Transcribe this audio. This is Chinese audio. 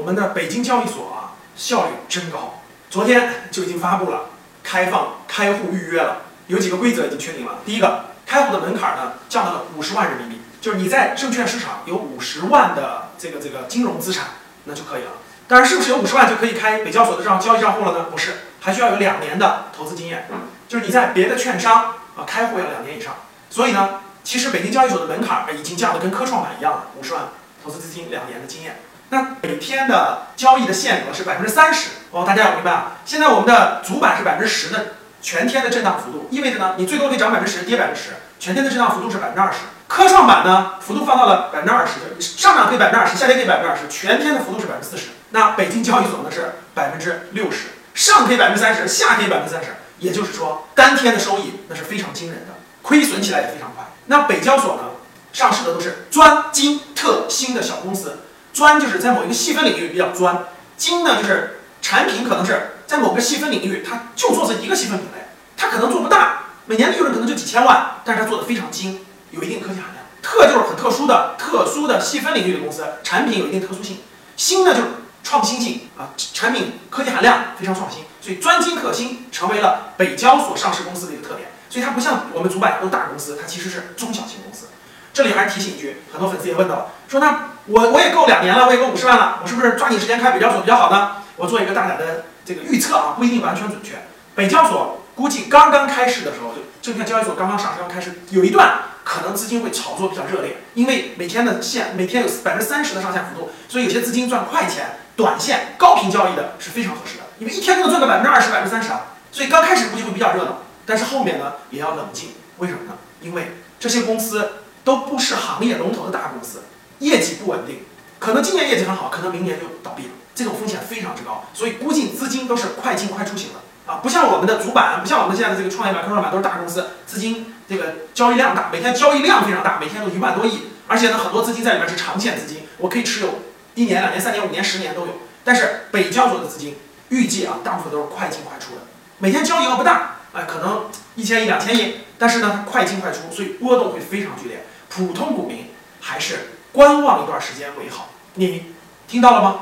我们的北京交易所啊，效率真高，昨天就已经发布了开放开户预约了，有几个规则已经确定了。第一个，开户的门槛呢降到了五十万人民币，就是你在证券市场有五十万的这个这个金融资产，那就可以了。当然，是不是有五十万就可以开北交所的账交易账户了呢？不是，还需要有两年的投资经验，就是你在别的券商啊开户要两年以上。所以呢，其实北京交易所的门槛已经降得跟科创板一样了，五十万投资资金，两年的经验。那每天的交易的限额是百分之三十哦，大家要明白啊。现在我们的主板是百分之十的全天的震荡幅度，意味着呢，你最多可以涨百分之十，跌百分之十，全天的震荡幅度是百分之二十。科创板呢，幅度放到了百分之二十，上涨可以百分之二十，下跌可以百分之二十，全天的幅度是百分之四十。那北京交易所呢是百分之六十，上可以百分之三十，下跌百分之三十，也就是说单天的收益那是非常惊人的，亏损起来也非常快。那北交所呢，上市的都是专精特新的小公司。专就是在某一个细分领域比较专，精呢就是产品可能是在某个细分领域，它就做这一个细分品类，它可能做不大，每年利润可能就几千万，但是它做的非常精，有一定科技含量。特就是很特殊的、特殊的细分领域的公司，产品有一定特殊性。新呢就是创新性啊，产品科技含量非常创新，所以专精特新成为了北交所上市公司的一个特点。所以它不像我们主板都大公司，它其实是中小型公司。这里还是提醒一句，很多粉丝也问到了，说那我我也够两年了，我也够五十万了，我是不是抓紧时间开北交所比较好呢？我做一个大胆的这个预测啊，不一定完全准确。北交所估计刚刚开市的时候，就证券交易所刚刚上市刚开始，有一段可能资金会炒作比较热烈，因为每天的线每天有百分之三十的上下幅度，所以有些资金赚快钱，短线高频交易的是非常合适的，因为一天都能赚个百分之二十、百分之三十啊。所以刚开始估计会比较热闹，但是后面呢也要冷静。为什么呢？因为这些公司。都不是行业龙头的大公司，业绩不稳定，可能今年业绩很好，可能明年就倒闭了，这种风险非常之高，所以估计资金都是快进快出型的啊，不像我们的主板，不像我们现在的这个创业板、科创板都是大公司，资金这个交易量大，每天交易量非常大，每天都一万多亿，而且呢很多资金在里面是长线资金，我可以持有一年、两年、三年、五年、十年都有。但是北交所的资金预计啊，大部分都是快进快出的，每天交易额不大，哎，可能一千亿、两千亿，但是呢它快进快出，所以波动会非常剧烈。普通股民还是观望一段时间为好，你听到了吗？